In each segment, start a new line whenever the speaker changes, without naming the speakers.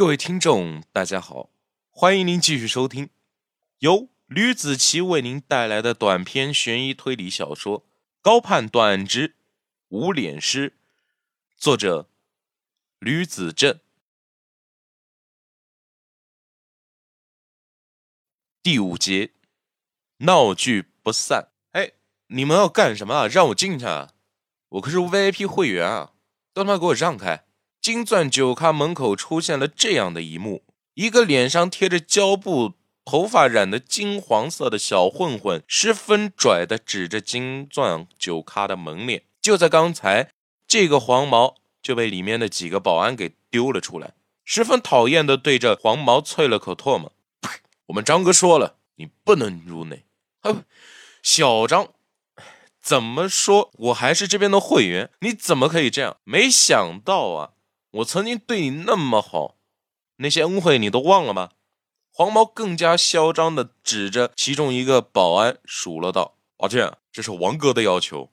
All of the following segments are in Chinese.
各位听众，大家好，欢迎您继续收听由吕子奇为您带来的短篇悬疑推理小说《高判断之无脸师》，作者吕子正，第五节，闹剧不散。哎，你们要干什么啊？让我进去啊！我可是 VIP 会员啊！都他妈给我让开！金钻酒咖门口出现了这样的一幕：一个脸上贴着胶布、头发染得金黄色的小混混，十分拽的指着金钻酒咖的门脸。就在刚才，这个黄毛就被里面的几个保安给丢了出来，十分讨厌的对着黄毛啐了口唾沫：“呸！我们张哥说了，你不能入内。”小张。怎么说？我还是这边的会员，你怎么可以这样？没想到啊，我曾经对你那么好，那些恩惠你都忘了吗？黄毛更加嚣张的指着其中一个保安数落道：“抱歉，这是王哥的要求，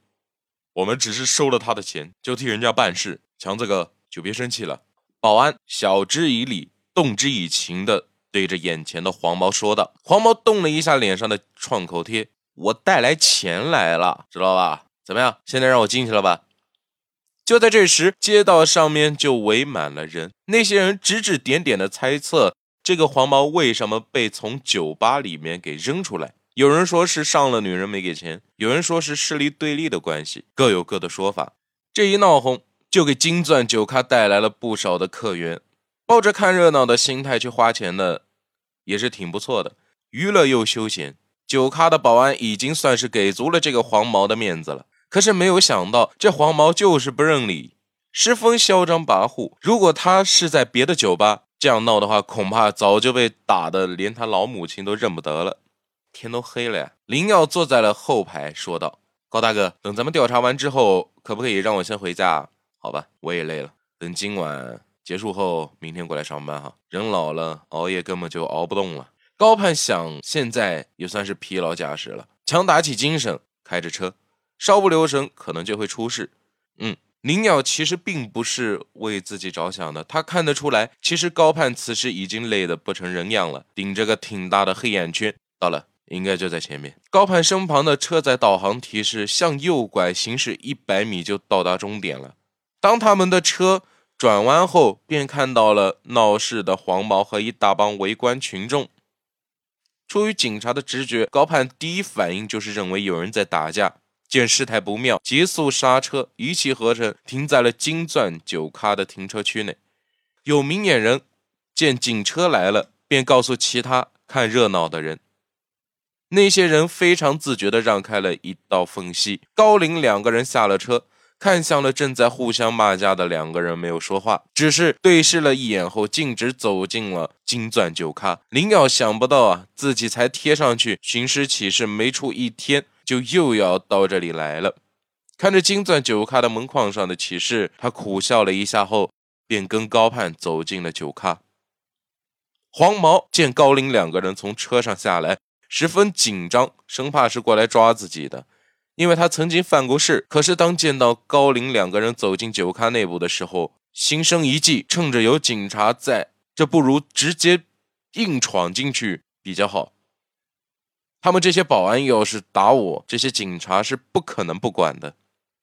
我们只是收了他的钱，就替人家办事。强子哥就别生气了。”保安晓之以理，动之以情的对着眼前的黄毛说道。黄毛动了一下脸上的创口贴。我带来钱来了，知道吧？怎么样？现在让我进去了吧？就在这时，街道上面就围满了人，那些人指指点点的猜测这个黄毛为什么被从酒吧里面给扔出来。有人说是上了女人没给钱，有人说是势力对立的关系，各有各的说法。这一闹哄，就给金钻酒咖带来了不少的客源，抱着看热闹的心态去花钱的，也是挺不错的，娱乐又休闲。酒咖的保安已经算是给足了这个黄毛的面子了，可是没有想到这黄毛就是不认理，十分嚣张跋扈。如果他是在别的酒吧这样闹的话，恐怕早就被打的连他老母亲都认不得了。天都黑了呀！林耀坐在了后排，说道：“高大哥，等咱们调查完之后，可不可以让我先回家？好吧，我也累了。等今晚结束后，明天过来上班哈。人老了，熬夜根本就熬不动了。”高盼想，现在也算是疲劳驾驶了，强打起精神，开着车，稍不留神可能就会出事。嗯，林鸟其实并不是为自己着想的，他看得出来，其实高盼此时已经累得不成人样了，顶着个挺大的黑眼圈。到了，应该就在前面。高盼身旁的车载导航提示向右拐，行驶一百米就到达终点了。当他们的车转弯后，便看到了闹事的黄毛和一大帮围观群众。出于警察的直觉，高盼第一反应就是认为有人在打架。见事态不妙，急速刹车，一气呵成停在了金钻酒咖的停车区内。有明眼人见警车来了，便告诉其他看热闹的人。那些人非常自觉地让开了一道缝隙。高林两个人下了车。看向了正在互相骂架的两个人，没有说话，只是对视了一眼后，径直走进了金钻酒咖。林耀想不到啊，自己才贴上去寻尸启事没出一天，就又要到这里来了。看着金钻酒咖的门框上的启示，他苦笑了一下后，便跟高盼走进了酒咖。黄毛见高林两个人从车上下来，十分紧张，生怕是过来抓自己的。因为他曾经犯过事，可是当见到高林两个人走进酒咖内部的时候，心生一计，趁着有警察在，这不如直接硬闯进去比较好。他们这些保安要是打我，这些警察是不可能不管的。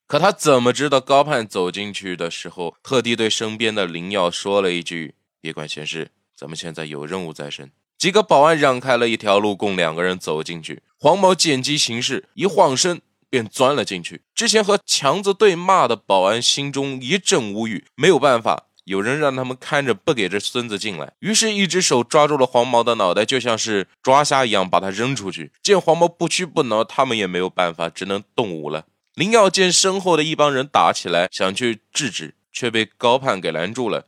可他怎么知道高盼走进去的时候，特地对身边的林耀说了一句：“别管闲事，咱们现在有任务在身。”几个保安让开了一条路，供两个人走进去。黄毛见机行事，一晃身。便钻了进去。之前和强子对骂的保安心中一阵无语，没有办法，有人让他们看着，不给这孙子进来。于是，一只手抓住了黄毛的脑袋，就像是抓瞎一样，把他扔出去。见黄毛不屈不挠，他们也没有办法，只能动武了。林耀见身后的一帮人打起来，想去制止，却被高盼给拦住了。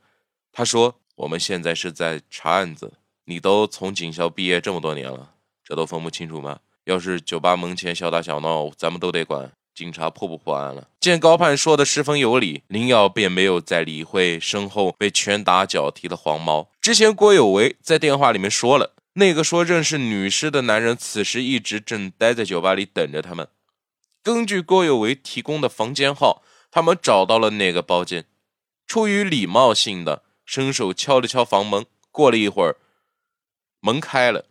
他说：“我们现在是在查案子，你都从警校毕业这么多年了，这都分不清楚吗？”要是酒吧门前小打小闹，咱们都得管。警察破不破案了？见高盼说的十分有理，林耀便没有再理会身后被拳打脚踢的黄毛。之前郭有为在电话里面说了，那个说认识女尸的男人此时一直正待在酒吧里等着他们。根据郭有为提供的房间号，他们找到了那个包间。出于礼貌性的，伸手敲了敲房门。过了一会儿，门开了，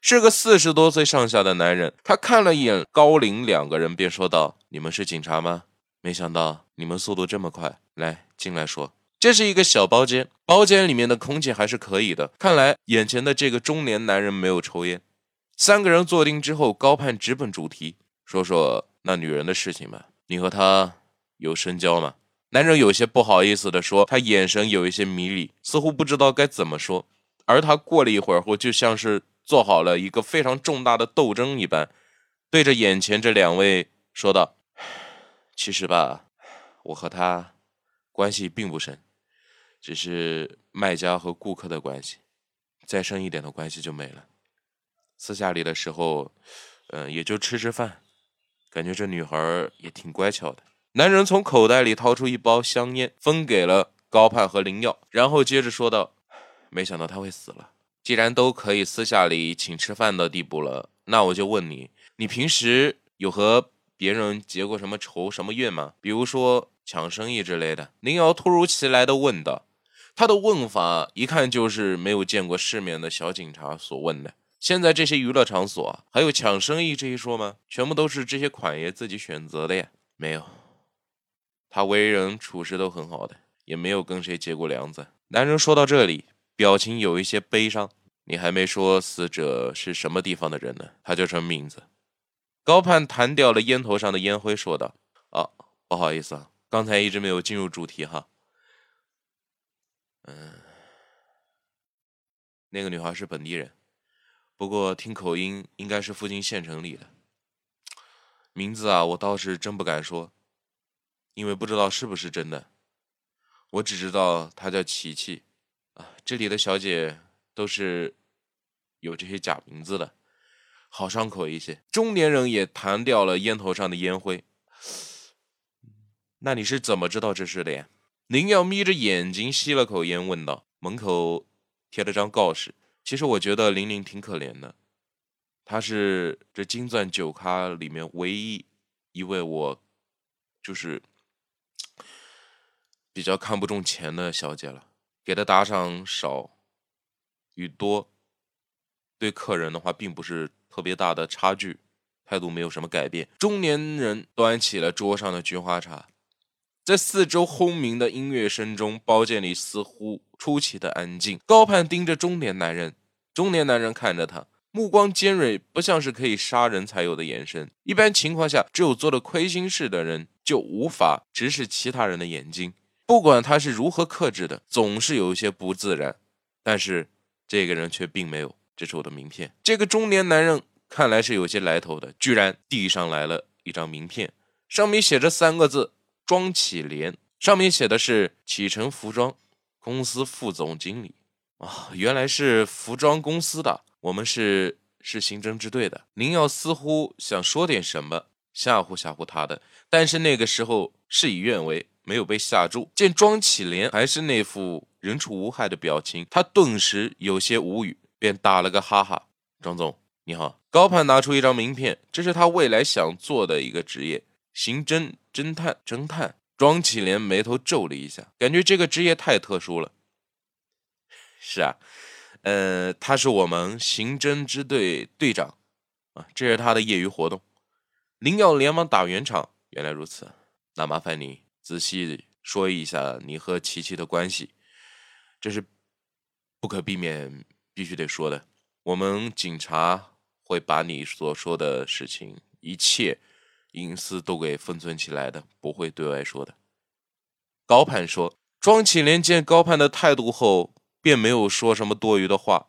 是个四十多岁上下的男人。他看了一眼高龄两个人，便说道：“你们是警察吗？没想到你们速度这么快。来，进来说。”这是一个小包间，包间里面的空气还是可以的。看来眼前的这个中年男人没有抽烟。三个人坐定之后，高盼直奔主题，说说那女人的事情吧。你和她有深交吗？男人有些不好意思地说，他眼神有一些迷离，似乎不知道该怎么说。而他过了一会儿后，就像是做好了一个非常重大的斗争一般，对着眼前这两位说道：“其实吧，我和他关系并不深。”只是卖家和顾客的关系，再深一点的关系就没了。私下里的时候，嗯，也就吃吃饭。感觉这女孩也挺乖巧的。男人从口袋里掏出一包香烟，分给了高盼和林耀，然后接着说道：“没想到他会死了。既然都可以私下里请吃饭的地步了，那我就问你，你平时有和别人结过什么仇、什么怨吗？比如说抢生意之类的？”林瑶突如其来的问道。他的问法一看就是没有见过世面的小警察所问的。现在这些娱乐场所，还有抢生意这一说吗？全部都是这些款爷自己选择的呀。没有，他为人处事都很好的，也没有跟谁结过梁子。男人说到这里，表情有一些悲伤。你还没说死者是什么地方的人呢？他叫什么名字？高盼弹掉了烟头上的烟灰，说道：“啊，不好意思啊，刚才一直没有进入主题哈。”嗯，那个女孩是本地人，不过听口音应该是附近县城里的。名字啊，我倒是真不敢说，因为不知道是不是真的。我只知道她叫琪琪啊。这里的小姐都是有这些假名字的，好伤口一些。中年人也弹掉了烟头上的烟灰。那你是怎么知道这事的呀？林耀眯着眼睛吸了口烟，问道：“门口贴了张告示。其实我觉得玲玲挺可怜的，她是这金钻酒咖里面唯一一位我就是比较看不中钱的小姐了。给她打赏少与多，对客人的话并不是特别大的差距，态度没有什么改变。”中年人端起了桌上的菊花茶。在四周轰鸣的音乐声中，包间里似乎出奇的安静。高盼盯着中年男人，中年男人看着他，目光尖锐，不像是可以杀人才有的眼神。一般情况下，只有做了亏心事的人，就无法直视其他人的眼睛。不管他是如何克制的，总是有一些不自然。但是这个人却并没有。这是我的名片。这个中年男人看来是有些来头的，居然递上来了一张名片，上面写着三个字。庄启莲，上面写的是启程服装公司副总经理啊，原来是服装公司的，我们是是刑侦支队的。林耀似乎想说点什么吓唬吓唬他的，但是那个时候事与愿违，没有被吓住。见庄启莲还是那副人畜无害的表情，他顿时有些无语，便打了个哈哈。庄总你好，高盼拿出一张名片，这是他未来想做的一个职业。刑侦侦探，侦探庄启莲眉头皱了一下，感觉这个职业太特殊了。是啊，呃，他是我们刑侦支队队长啊，这是他的业余活动。林耀连忙打圆场，原来如此，那麻烦你仔细说一下你和琪琪的关系，这是不可避免必须得说的。我们警察会把你所说的事情一切。隐私都给封存起来的，不会对外说的。高盼说：“庄启莲见高盼的态度后，便没有说什么多余的话，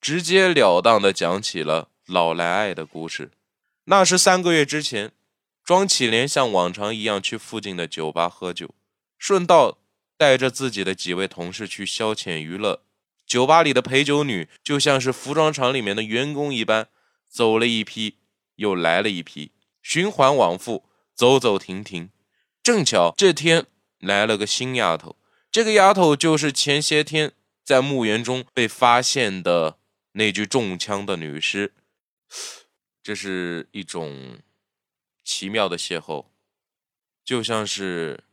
直截了当的讲起了老来爱的故事。那是三个月之前，庄启莲像往常一样去附近的酒吧喝酒，顺道带着自己的几位同事去消遣娱乐。酒吧里的陪酒女就像是服装厂里面的员工一般，走了一批，又来了一批。”循环往复，走走停停。正巧这天来了个新丫头，这个丫头就是前些天在墓园中被发现的那具中枪的女尸。这是一种奇妙的邂逅，就像是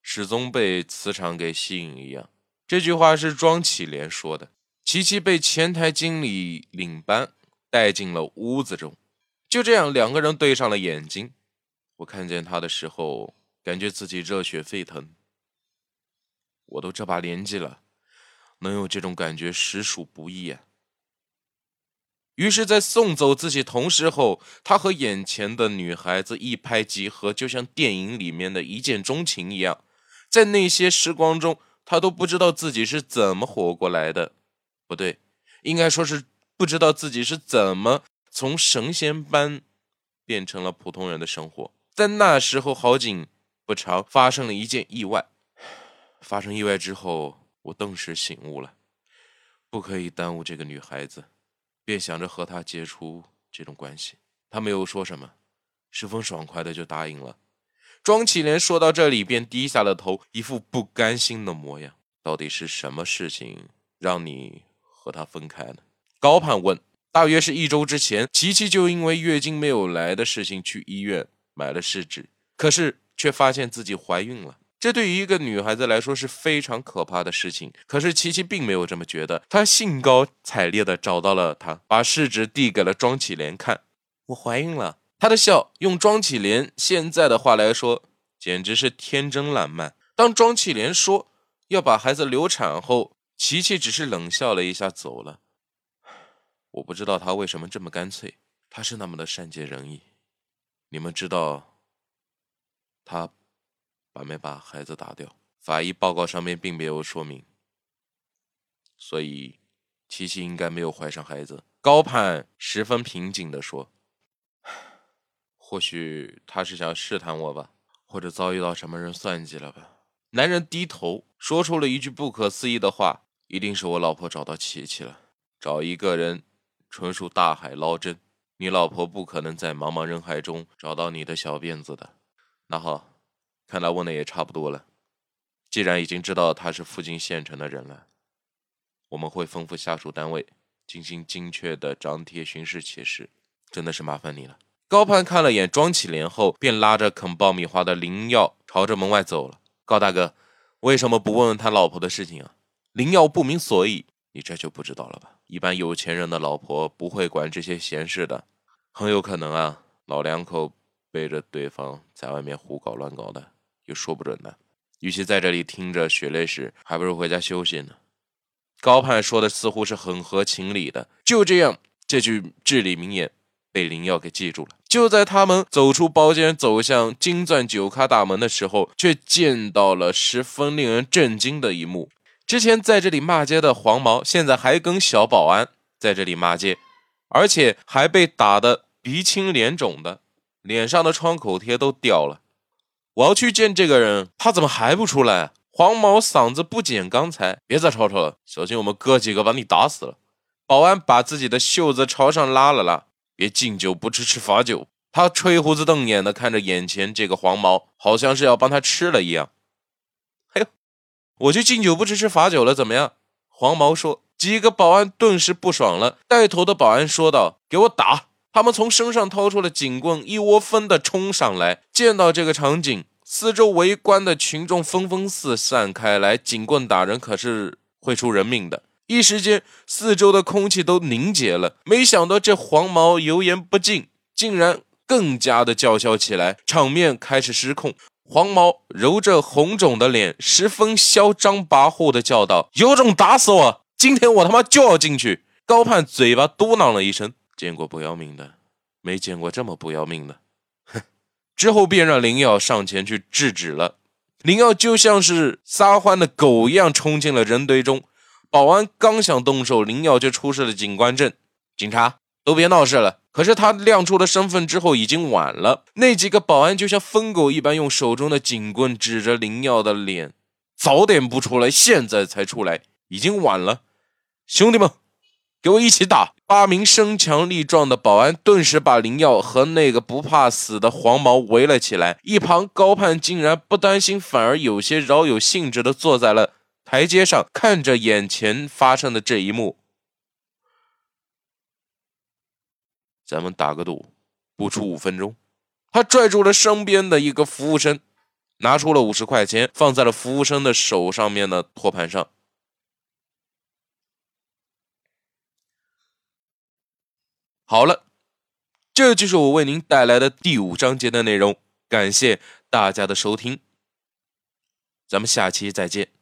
始终被磁场给吸引一样。这句话是庄启莲说的。琪琪被前台经理领班带进了屋子中，就这样，两个人对上了眼睛。我看见他的时候，感觉自己热血沸腾。我都这把年纪了，能有这种感觉实属不易啊。于是，在送走自己同事后，他和眼前的女孩子一拍即合，就像电影里面的一见钟情一样。在那些时光中，他都不知道自己是怎么活过来的。不对，应该说是不知道自己是怎么从神仙般变成了普通人的生活。在那时候，好景不长，发生了一件意外。发生意外之后，我顿时醒悟了，不可以耽误这个女孩子，便想着和她结出这种关系。她没有说什么，十分爽快的就答应了。庄启莲说到这里，便低下了头，一副不甘心的模样。到底是什么事情让你和他分开呢？高盼问。大约是一周之前，琪琪就因为月经没有来的事情去医院买了试纸，可是却发现自己怀孕了。这对于一个女孩子来说是非常可怕的事情，可是琪琪并没有这么觉得。她兴高采烈地找到了他，把试纸递给了庄启莲看。我怀孕了。他的笑，用庄启莲现在的话来说，简直是天真烂漫。当庄启莲说要把孩子流产后，琪琪只是冷笑了一下走了。我不知道他为什么这么干脆，他是那么的善解人意。你们知道他？把没把孩子打掉？法医报告上面并没有说明，所以琪琪应该没有怀上孩子。高盼十分平静地说：“或许他是想试探我吧，或者遭遇到什么人算计了吧。”男人低头说出了一句不可思议的话：“一定是我老婆找到琪琪了。找一个人，纯属大海捞针。你老婆不可能在茫茫人海中找到你的小辫子的。”那好。看来问的也差不多了。既然已经知道他是附近县城的人了，我们会吩咐下属单位进行精确的张贴巡视启事。真的是麻烦你了。高盼看了眼庄启莲后，便拉着啃爆米花的林耀朝着门外走了。高大哥，为什么不问问他老婆的事情啊？林耀不明所以。你这就不知道了吧？一般有钱人的老婆不会管这些闲事的，很有可能啊，老两口背着对方在外面胡搞乱搞的。又说不准的。与其在这里听着血泪史，还不如回家休息呢。高盼说的似乎是很合情理的。就这样，这句至理名言被林耀给记住了。就在他们走出包间，走向金钻酒咖大门的时候，却见到了十分令人震惊的一幕：之前在这里骂街的黄毛，现在还跟小保安在这里骂街，而且还被打得鼻青脸肿的，脸上的创口贴都掉了。我要去见这个人，他怎么还不出来？黄毛嗓子不减刚才，别再吵吵了，小心我们哥几个把你打死了。保安把自己的袖子朝上拉了拉，别敬酒不吃吃罚酒。他吹胡子瞪眼的看着眼前这个黄毛，好像是要帮他吃了一样。哎呦，我就敬酒不吃吃罚酒了，怎么样？黄毛说。几个保安顿时不爽了，带头的保安说道：“给我打！”他们从身上掏出了警棍，一窝蜂的冲上来。见到这个场景，四周围观的群众纷纷四散开来。警棍打人可是会出人命的。一时间，四周的空气都凝结了。没想到这黄毛油盐不进，竟然更加的叫嚣起来，场面开始失控。黄毛揉着红肿的脸，十分嚣张跋扈的叫道：“有种打死我！今天我他妈就要进去！”高盼嘴巴嘟囔了一声。见过不要命的，没见过这么不要命的。哼！之后便让林耀上前去制止了。林耀就像是撒欢的狗一样冲进了人堆中。保安刚想动手，林耀就出示了警官证。警察都别闹事了。可是他亮出了身份之后，已经晚了。那几个保安就像疯狗一般，用手中的警棍指着林耀的脸：“早点不出来，现在才出来，已经晚了。”兄弟们。给我一起打！八名身强力壮的保安顿时把林耀和那个不怕死的黄毛围了起来。一旁高盼竟然不担心，反而有些饶有兴致的坐在了台阶上看着眼前发生的这一幕。咱们打个赌不出五分钟。他拽住了身边的一个服务生拿出了五十块钱放在了服务生的手上面的托盘上。好了这就是我为您带来的第五章节的内容感谢大家的收听。咱们下期再见。